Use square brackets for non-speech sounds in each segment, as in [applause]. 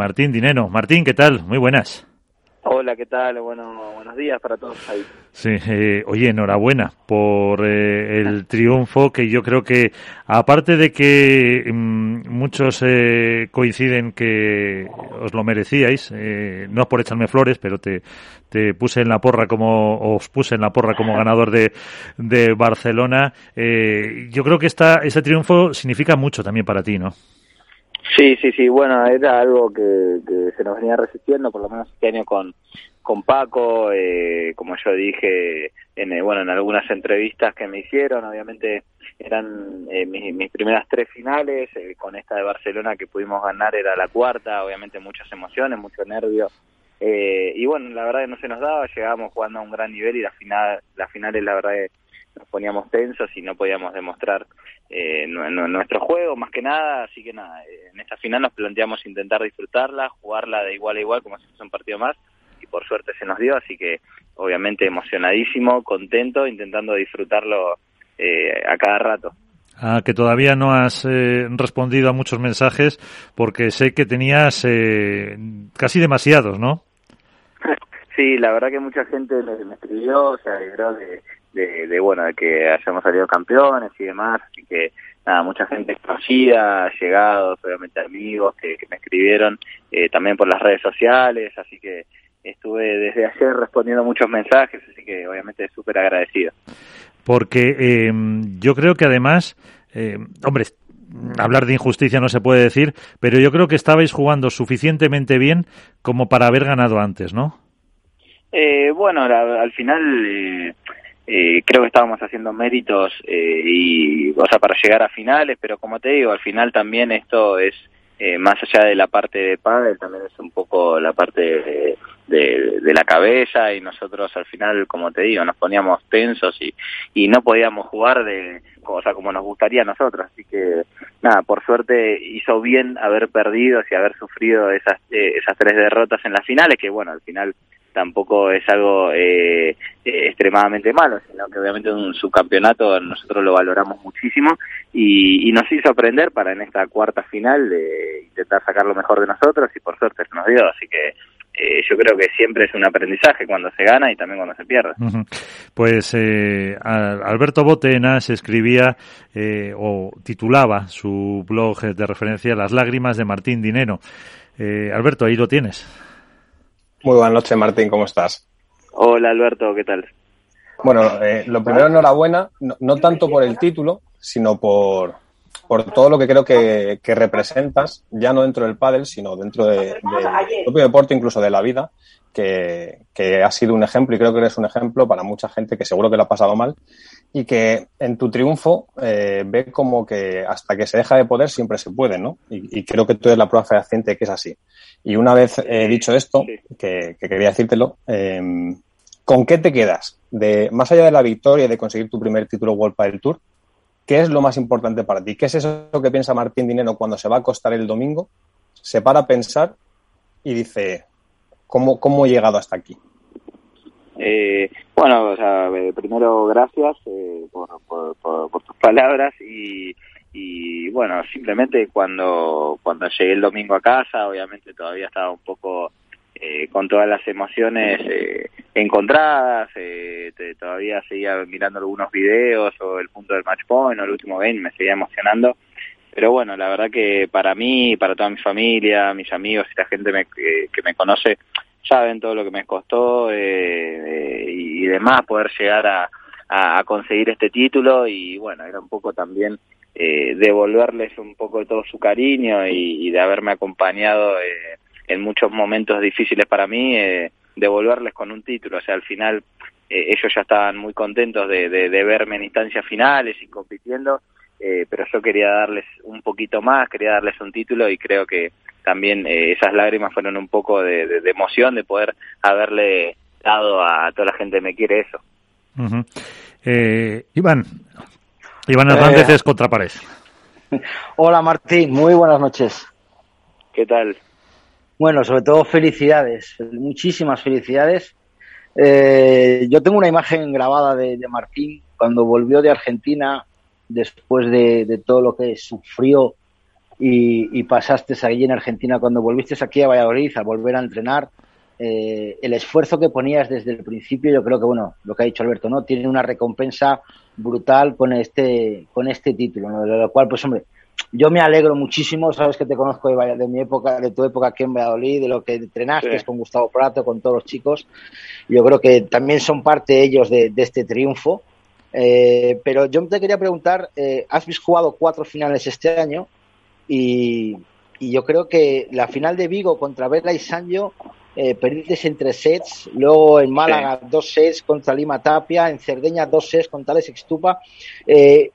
Martín Dinero. Martín, ¿qué tal? Muy buenas. Hola, ¿qué tal? Bueno, buenos días para todos ahí. Sí, eh, oye, enhorabuena por eh, el triunfo que yo creo que, aparte de que mm, muchos eh, coinciden que os lo merecíais, no es por echarme flores, pero te, te puse en la porra como, os puse en la porra como ganador de, de Barcelona, yo creo que esta, ese triunfo significa mucho también para ti, ¿no? Sí, sí, sí, bueno, era algo que, se nos venía resistiendo, por lo menos este año con, con Paco, eh, como yo dije, en, eh, bueno, en algunas entrevistas que me hicieron, obviamente eran eh, mis, primeras tres finales, eh, con esta de Barcelona que pudimos ganar era la cuarta, obviamente muchas emociones, mucho nervio, y bueno, la verdad que no se nos daba, llegábamos jugando a un gran nivel y la final, las finales la verdad que nos poníamos tensos y no podíamos demostrar eh, nuestro juego más que nada, así que nada, eh, en esta final nos planteamos intentar disfrutarla, jugarla de igual a igual como si fuese un partido más y por suerte se nos dio, así que obviamente emocionadísimo, contento, intentando disfrutarlo eh, a cada rato. Ah, que todavía no has eh, respondido a muchos mensajes porque sé que tenías casi demasiados, ¿no? [laughs] sí, la verdad que mucha gente me, escribió, se alegró de, de, bueno, de que hayamos salido campeones y demás, así que nada, mucha gente conocida, llegados, obviamente amigos que, me escribieron eh, también por las redes sociales, así que estuve desde ayer respondiendo muchos mensajes, así que obviamente súper agradecido. Porque eh, yo creo que además, eh, hombre, hablar de injusticia no se puede decir, pero yo creo que estabais jugando suficientemente bien como para haber ganado antes, ¿no? Eh, bueno, al final eh, eh, creo que estábamos haciendo méritos eh, y, o sea, para llegar a finales, pero como te digo, al final también esto es eh, más allá de la parte de pádel, también es un poco la parte de, la cabeza y nosotros al final, como te digo, nos poníamos tensos y, y no podíamos jugar de, o sea, como nos gustaría a nosotros. Así que, nada, por suerte hizo bien haber perdido y haber sufrido esas, esas tres derrotas en las finales, que bueno, al final tampoco es algo eh, eh, extremadamente malo, sino que obviamente un subcampeonato nosotros lo valoramos muchísimo y, nos hizo aprender para en esta cuarta final de intentar sacar lo mejor de nosotros y por suerte nos dio, así que eh, yo creo que siempre es un aprendizaje cuando se gana y también cuando se pierde. Pues Alberto Botenas escribía o titulaba su blog de referencia Las lágrimas de Martín Dinero. Alberto, ahí lo tienes. Muy buenas noches, Martín, ¿cómo estás? Hola, Alberto, ¿qué tal? Bueno, eh, lo primero, enhorabuena, no, tanto por el título, sino por, por todo lo que creo que, representas, ya no dentro del pádel, sino dentro del propio deporte, incluso de la vida, que, que ha sido un ejemplo y creo que eres un ejemplo para mucha gente que seguro que lo ha pasado mal y que en tu triunfo eh, ve como que hasta que se deja de poder siempre se puede, ¿no? Y, creo que tú eres la prueba fehaciente que es así. Y una vez he dicho esto, que, quería decírtelo, em, ¿con qué te quedas? De, más allá de la victoria y de conseguir tu primer título World del Tour, ¿qué es lo más importante para ti? ¿Qué es eso que piensa Martín Dinero cuando se va a acostar el domingo? Se para a pensar y dice, ¿cómo, cómo he llegado hasta aquí? Eh, bueno, o sea, eh, primero gracias eh, por, por, tus palabras y, y bueno, simplemente cuando, cuando llegué el domingo a casa, obviamente todavía estaba un poco eh, con todas las emociones eh, encontradas, eh, todavía seguía mirando algunos videos o el punto del match point o el último game, me seguía emocionando. Pero bueno, la verdad que para mí, para toda mi familia, mis amigos y la gente que me conoce, saben todo lo que me costó eh, y demás poder llegar a, a, conseguir este título. Y bueno, era un poco también eh, devolverles un poco de todo su cariño y, de haberme acompañado eh, en muchos momentos difíciles para mí, eh, devolverles con un título, o sea, al final eh, ellos ya estaban muy contentos de, de, de verme en instancias finales y compitiendo, eh, pero yo quería darles un poquito más, quería darles un título y creo que también eh, esas lágrimas fueron un poco de, emoción de poder haberle dado a toda la gente que me quiere eso. eh, Iván, Iván Hernández eh, es contrapared. [laughs] Hola Martín, muy buenas noches. ¿Qué tal? Bueno, sobre todo felicidades, muchísimas felicidades. Eh, yo tengo una imagen grabada de, Martín cuando volvió de Argentina después de, de todo lo que sufrió y, pasaste allí en Argentina cuando volviste aquí a Valladolid a volver a entrenar. Eh, el esfuerzo que ponías desde el principio, yo creo que, bueno, lo que ha dicho Alberto, ¿no? Tiene una recompensa brutal con este, con este título, De lo cual, pues, hombre, yo me alegro muchísimo, sabes que te conozco de, mi época, de tu época aquí en Valladolid, de lo que entrenaste con Gustavo Prato, con todos los chicos. Yo creo que también son parte ellos de, este triunfo. Eh, pero yo te quería preguntar, eh, has jugado cuatro finales este año y, yo creo que la final de Vigo contra Vela y Sancho eh, perdiste en tres sets, luego en Málaga dos sets contra Lima Tapia, en Cerdeña dos sets contra Alex Extupa. Eh,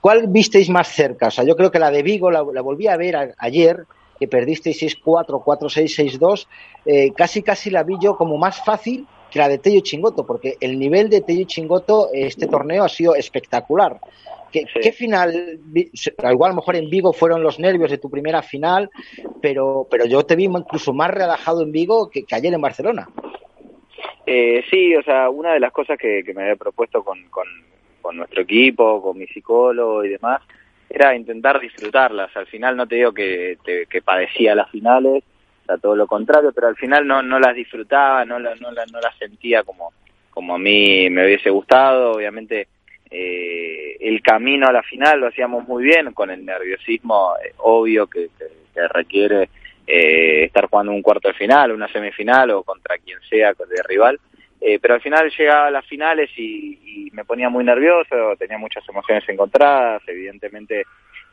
¿Cuál visteis más cerca? O sea, yo creo que la de Vigo la, volví a ver ayer, que perdisteis 6-4, 4-6, 6-2. casi, casi la vi yo como más fácil que la de Tello Chingoto, porque el nivel de Tello Chingoto este torneo ha sido espectacular. ¿Qué, final? Igual a lo mejor en Vigo fueron los nervios de tu primera final, pero, pero yo te vi incluso más relajado en Vigo que, ayer en Barcelona. Eh, sí, o sea, una de las cosas que, me había propuesto con, con, nuestro equipo, con mi psicólogo y demás, era intentar disfrutarlas. Al final no te digo que, que padecía las finales, sea, todo lo contrario, pero al final no, no las disfrutaba, no, no, no las sentía como, como a mí me hubiese gustado. Obviamente eh, el camino a la final lo hacíamos muy bien, con el nerviosismo eh, obvio que, requiere eh, estar jugando un cuarto de final, una semifinal o contra quien sea de rival. Eh, pero al final llegaba a las finales y, me ponía muy nervioso, tenía muchas emociones encontradas, evidentemente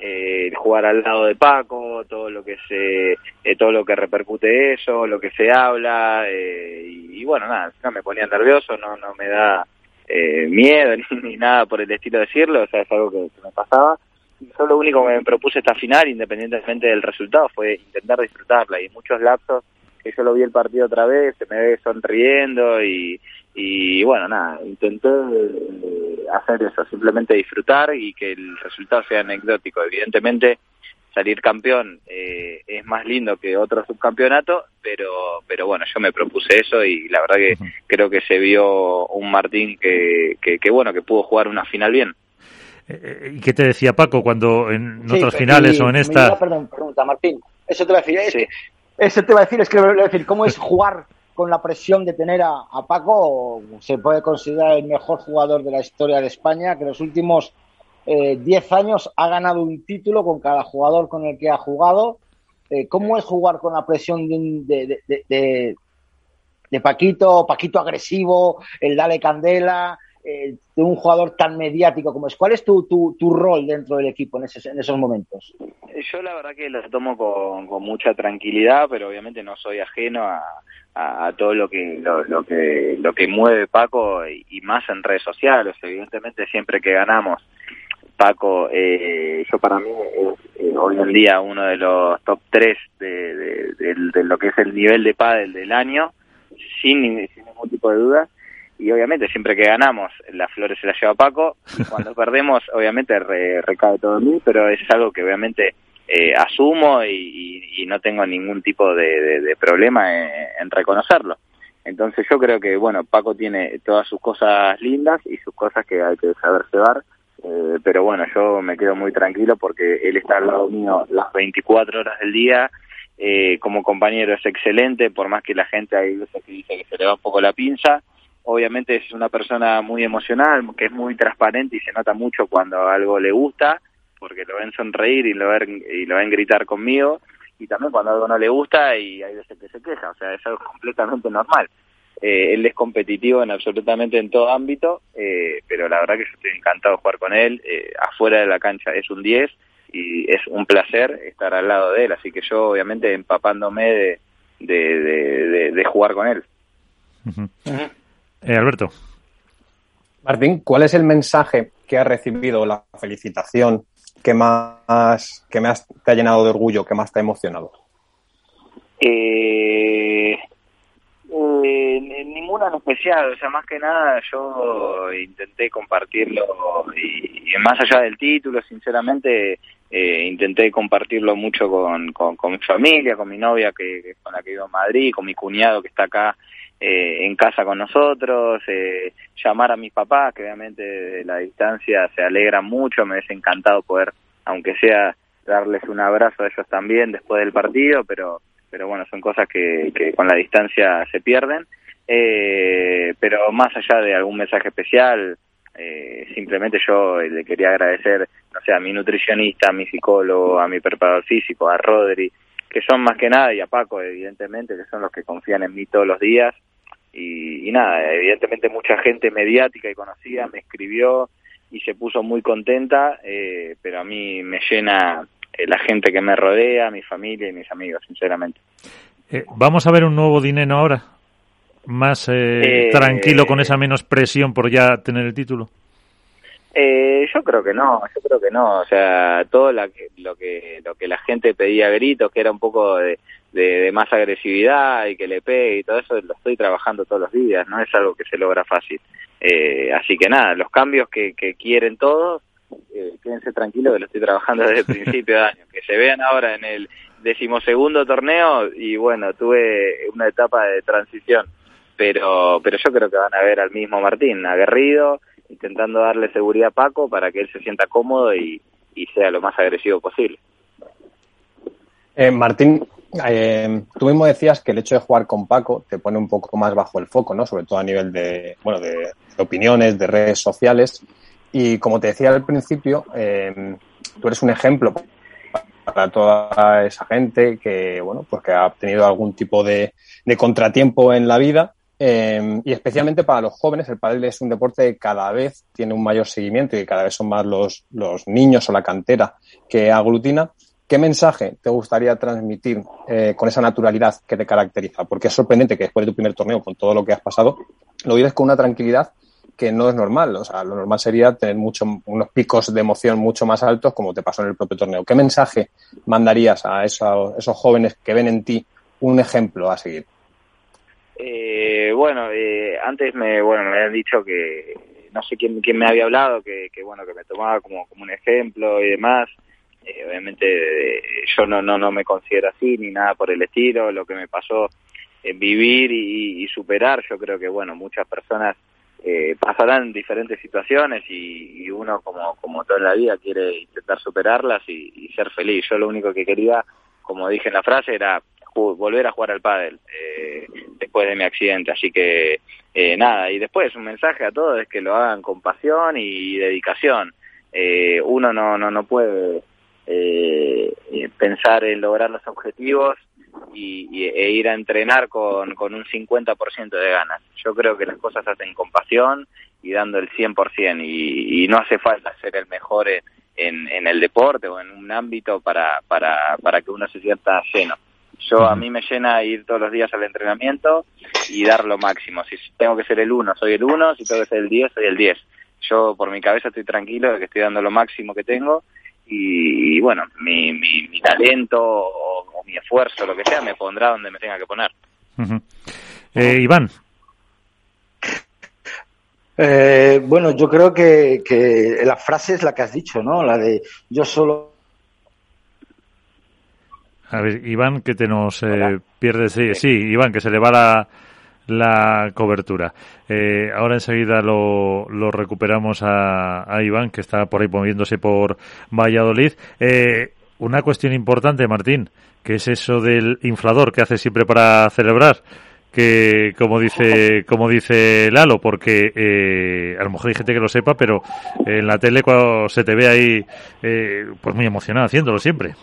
eh, jugar al lado de Paco, todo lo que se, todo lo que repercute eso, lo que se habla y, bueno nada, me ponía nervioso, no, no me da eh, miedo [laughs] ni, nada por el estilo de decirlo, o sea, es algo que, me pasaba. Yo lo único que me propuse esta final, independientemente del resultado, fue intentar disfrutarla. Y muchos lapsos que yo lo vi el partido otra vez, se me ve sonriendo y, y bueno, nada, intenté eh, hacer eso, simplemente disfrutar y que el resultado sea anecdótico. Evidentemente, salir campeón eh, es más lindo que otro subcampeonato, pero, pero bueno, yo me propuse eso y la verdad que creo que se vio un Martín que, que, bueno, que pudo jugar una final bien. Eh, eh, ¿Y qué te decía Paco cuando en otras finales o en esta? Perdón, pregunta, Martín. Eso te va a decir. Eso te va a decir, es que voy a decir, ¿cómo es [laughs] jugar con la presión de tener a, Paco? Se puede considerar el mejor jugador de la historia de España, que los últimos 10 eh, años ha ganado un título con cada jugador con el que ha jugado. Eh, ¿Cómo es jugar con la presión de, de, Paquito, Paquito agresivo, el Dale Candela, eh, de un jugador tan mediático como es? ¿Cuál es tu, tu, rol dentro del equipo en, en, esos momentos? Yo la verdad que lo tomo con, mucha tranquilidad, pero obviamente no soy ajeno a, a, todo lo que lo, que lo que mueve Paco y más en redes sociales. Evidentemente siempre que ganamos Paco, eh, yo para mí es hoy en día uno de los top 3 de, de, lo que es el nivel de pádel del año, sin, ningún tipo de duda. Y obviamente siempre que ganamos, las flores se las lleva Paco. Y cuando [laughs] perdemos, obviamente recae todo en mí, pero es algo que obviamente eh, asumo y, no tengo ningún tipo de, problema en reconocerlo. Entonces yo creo que, bueno, Paco tiene todas sus cosas lindas y sus cosas que hay que saber llevar eh, pero bueno, yo me quedo muy tranquilo porque él está al lado mío las 24 horas del día. Eh, como compañero es excelente, por más que la gente hay veces que dice que se le va un poco la pinza. Obviamente es una persona muy emocional, que es muy transparente y se nota mucho cuando algo le gusta, porque lo ven sonreír y lo ven, y lo ven gritar conmigo, y también cuando algo no le gusta y hay veces que se queja, o sea, es algo [laughs] completamente normal. Eh, él es competitivo en absolutamente en todo ámbito, eh, pero la verdad que yo estoy encantado de jugar con él. Eh, afuera de la cancha es un 10 y es un placer estar al lado de él, así que yo obviamente empapándome de, de, jugar con él. Alberto. Martín, ¿cuál es el mensaje que ha recibido la felicitación que más, que más te ha llenado de orgullo, que más te ha emocionado? Eh, eh, ninguna en especial, o sea, más que nada yo intenté compartirlo y, más allá del título, sinceramente, eh, intenté compartirlo mucho con, con, mi familia, con mi novia que, con la que vivo en Madrid, con mi cuñado que está acá eh, en casa con nosotros, eh, llamar a mis papás, que obviamente de la distancia se alegran mucho, me hubiese encantado poder, aunque sea darles un abrazo a ellos también después del partido, pero, pero bueno, son cosas que, que con la distancia se pierden. Eh, pero más allá de algún mensaje especial, eh, simplemente yo le quería agradecer, no sé, a mi nutricionista, a mi psicólogo, a mi preparador físico, a Rodri, que son más que nada, y a Paco, evidentemente, que son los que confían en mí todos los días. Y, nada, evidentemente mucha gente mediática y conocida me escribió y se puso muy contenta, eh, pero a mí me llena eh, la gente que me rodea, mi familia y mis amigos, sinceramente. ¿Vamos a ver un nuevo dinero ahora? más eh, eh, tranquilo con esa menos presión por ya tener el título? Eh, yo creo que no, yo creo que no. O sea, todo lo que lo que lo que la gente pedía a gritos, que era un poco de, de, más agresividad y que le pegue y todo eso, lo estoy trabajando todos los días. No es algo que se logra fácil. Eh, así que nada, los cambios que, que quieren todos, eh, quédense tranquilos que lo estoy trabajando desde el [laughs] principio de año. Que se vean ahora en el decimosegundo torneo y bueno, tuve una etapa de transición pero, pero yo creo que van a ver al mismo Martín, aguerrido, intentando darle seguridad a Paco para que él se sienta cómodo y, sea lo más agresivo posible. Eh, Martín, eh, tú mismo decías que el hecho de jugar con Paco te pone un poco más bajo el foco, ¿no? Sobre todo a nivel de, bueno, de, opiniones, de redes sociales. Y como te decía al principio, eh, tú eres un ejemplo para toda esa gente que, bueno, pues que ha tenido algún tipo de contratiempo en la vida eh, y especialmente para los jóvenes, el pádel es un deporte que cada vez tiene un mayor seguimiento y cada vez son más los, los niños o la cantera que aglutina. ¿Qué mensaje te gustaría transmitir eh, con esa naturalidad que te caracteriza? Porque es sorprendente que después de tu primer torneo, con todo lo que has pasado, lo vives con una tranquilidad que no es normal. O sea, lo normal sería tener mucho, unos picos de emoción mucho más altos, como te pasó en el propio torneo. ¿Qué mensaje mandarías a esos, esos jóvenes que ven en ti un ejemplo a seguir? Eh, bueno, eh, antes me, bueno, me habían dicho que no sé quién, quién me había hablado, que, que bueno, que me tomaba como, como un ejemplo y demás. Eh, obviamente eh, yo no, no, no me considero así ni nada por el estilo. Lo que me pasó en vivir y, y superar, yo creo que bueno, muchas personas eh, pasarán diferentes situaciones y, y, uno como, como toda la vida quiere intentar superarlas y, y ser feliz. Yo lo único que quería, como dije en la frase, era volver a jugar al pádel eh, después de mi accidente. Así que eh, nada, y después un mensaje a todos es que lo hagan con pasión y dedicación. Eh, uno no, no, no puede eh, pensar en lograr los objetivos y, e ir a entrenar con, con un 50% de ganas. Yo creo que las cosas hacen con pasión y dando el 100% y, y no hace falta ser el mejor en, en, el deporte o en un ámbito para, para, para que uno se sienta lleno. Yo a mí me llena ir todos los días al entrenamiento y dar lo máximo. Si tengo que ser el uno, soy el uno. Si tengo que ser el 10, soy el 10. Yo por mi cabeza estoy tranquilo de que estoy dando lo máximo que tengo y, bueno, mi, mi, talento o, mi esfuerzo, lo que sea, me pondrá donde me tenga que poner. eh, Iván. Eh, bueno, yo creo que, que la frase es la que has dicho, ¿no? La de yo solo a ver, Iván, que te nos eh, pierde. Sí, sí, Iván, que se le va la, la cobertura. Eh, ahora enseguida lo, lo recuperamos a, a, Iván, que está por ahí moviéndose por Valladolid. Eh, una cuestión importante, Martín, que es eso del inflador que hace siempre para celebrar que como dice [laughs] como dice Lalo porque eh, a lo mejor hay gente que lo sepa pero en la tele cuando se te ve ahí eh, pues muy emocionado haciéndolo siempre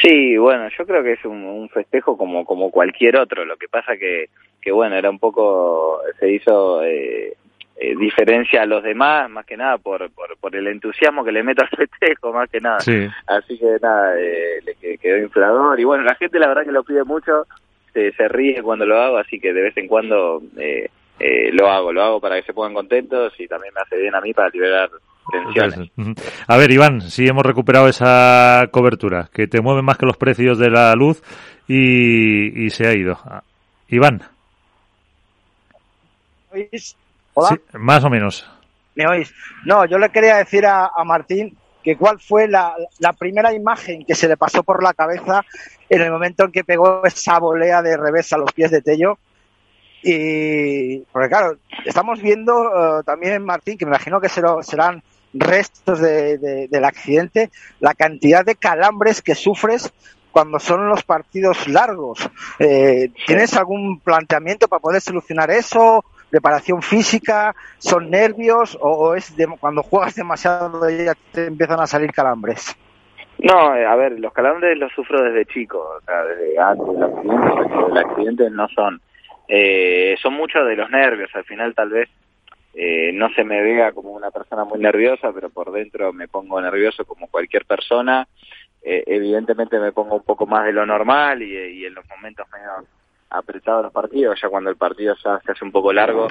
Sí, bueno, yo creo que es un, un, festejo como como cualquier otro. Lo que pasa que que bueno era un poco se hizo eh, eh, diferencia a los demás más que nada por, por por el entusiasmo que le meto al [laughs] festejo más que nada. Sí. Así que nada eh, le quedó inflador y bueno la gente la verdad que lo pide mucho se, se ríe cuando lo hago así que de vez en cuando eh, eh, lo hago, lo hago para que se pongan contentos y también me hace bien a mí para liberar tensiones. A ver, Iván, si hemos recuperado esa cobertura, que te mueve más que los precios de la luz y, y se ha ido. Iván. ¿Oís? ¿Hola? Sí, más o menos. ¿Me oís? No, yo le quería decir a, a Martín que cuál fue la, la, primera imagen que se le pasó por la cabeza en el momento en que pegó esa volea de revés a los pies de Tello y porque claro, estamos viendo uh, también, Martín, que me imagino que serán restos del accidente, la cantidad de calambres que sufres cuando son los partidos largos. Eh, ¿Tienes algún planteamiento para poder solucionar eso? ¿Preparación física? ¿Son nervios? ¿O, es cuando juegas demasiado ya te empiezan a salir calambres? No, eh, a ver, los calambres los sufro desde chico, o sea, desde antes del accidente, el accidente no son. Eh, son muchos de los nervios, al final tal vez eh, no se me vea como una persona muy nerviosa, pero por dentro me pongo nervioso como cualquier persona. Eh, evidentemente me pongo un poco más de lo normal y, en los momentos menos apretados los partidos, ya cuando el partido ya se hace un poco largo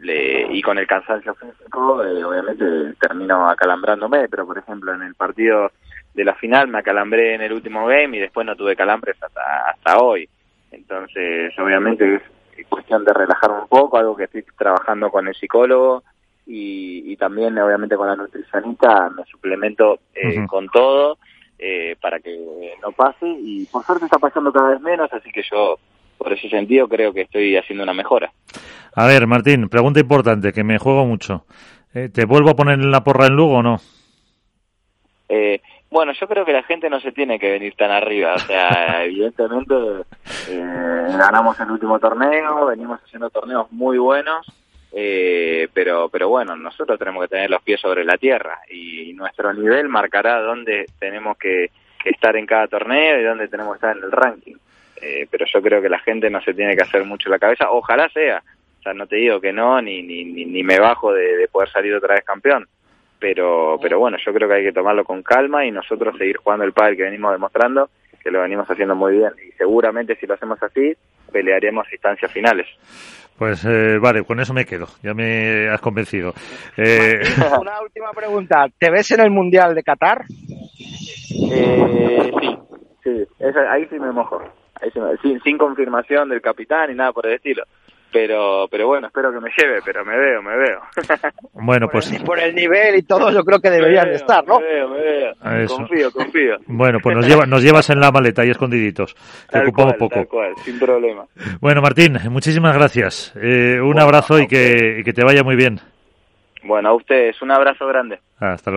y con el cansancio físico, eh, obviamente termino acalambrándome, pero por ejemplo en el partido de la final me acalambré en el último game y después no tuve calambres hasta, hasta hoy. Entonces, obviamente cuestión de relajar un poco, algo que estoy trabajando con el psicólogo y, también obviamente con la nutricionista me suplemento eh, con todo eh, para que no pase y por suerte está pasando cada vez menos, así que yo por ese sentido creo que estoy haciendo una mejora. A ver, Martín, pregunta importante, que me juego mucho. Eh, ¿Te vuelvo a poner en la porra en Lugo o no? Eh, bueno, yo creo que la gente no se tiene que venir tan arriba. O sea, [laughs] evidentemente eh, ganamos el último torneo, venimos haciendo torneos muy buenos, eh, pero, pero bueno, nosotros tenemos que tener los pies sobre la tierra y nuestro nivel marcará dónde tenemos que, estar en cada torneo y dónde tenemos que estar en el ranking. Eh, pero yo creo que la gente no se tiene que hacer mucho la cabeza. Ojalá sea. O sea, no te digo que no, ni, ni, ni, me bajo de, de poder salir otra vez campeón pero pero bueno, yo creo que hay que tomarlo con calma y nosotros seguir jugando el pádel que venimos demostrando, que lo venimos haciendo muy bien. Y seguramente si lo hacemos así pelearemos instancias finales. Pues eh, vale, con eso me quedo, ya me has convencido. Eh... Una [laughs] última pregunta, ¿te ves en el Mundial de Qatar? Eh, sí, sí, ahí sí me mojo, ahí sin, sin confirmación del capitán y nada por el estilo pero pero bueno, espero que me lleve, pero me veo, me veo. [laughs] Bueno, pues... Por el, nivel y todo, yo creo que deberían de estar, ¿no? Me veo, me veo. Confío, confío. Bueno, pues nos, [laughs] lleva, nos llevas en la maleta y escondiditos. Te ocupamos poco. Tal cual, sin problema. Bueno, Martín, muchísimas gracias. Eh, un abrazo y que, y que te vaya muy bien. Bueno, a ustedes, un abrazo grande. Hasta luego.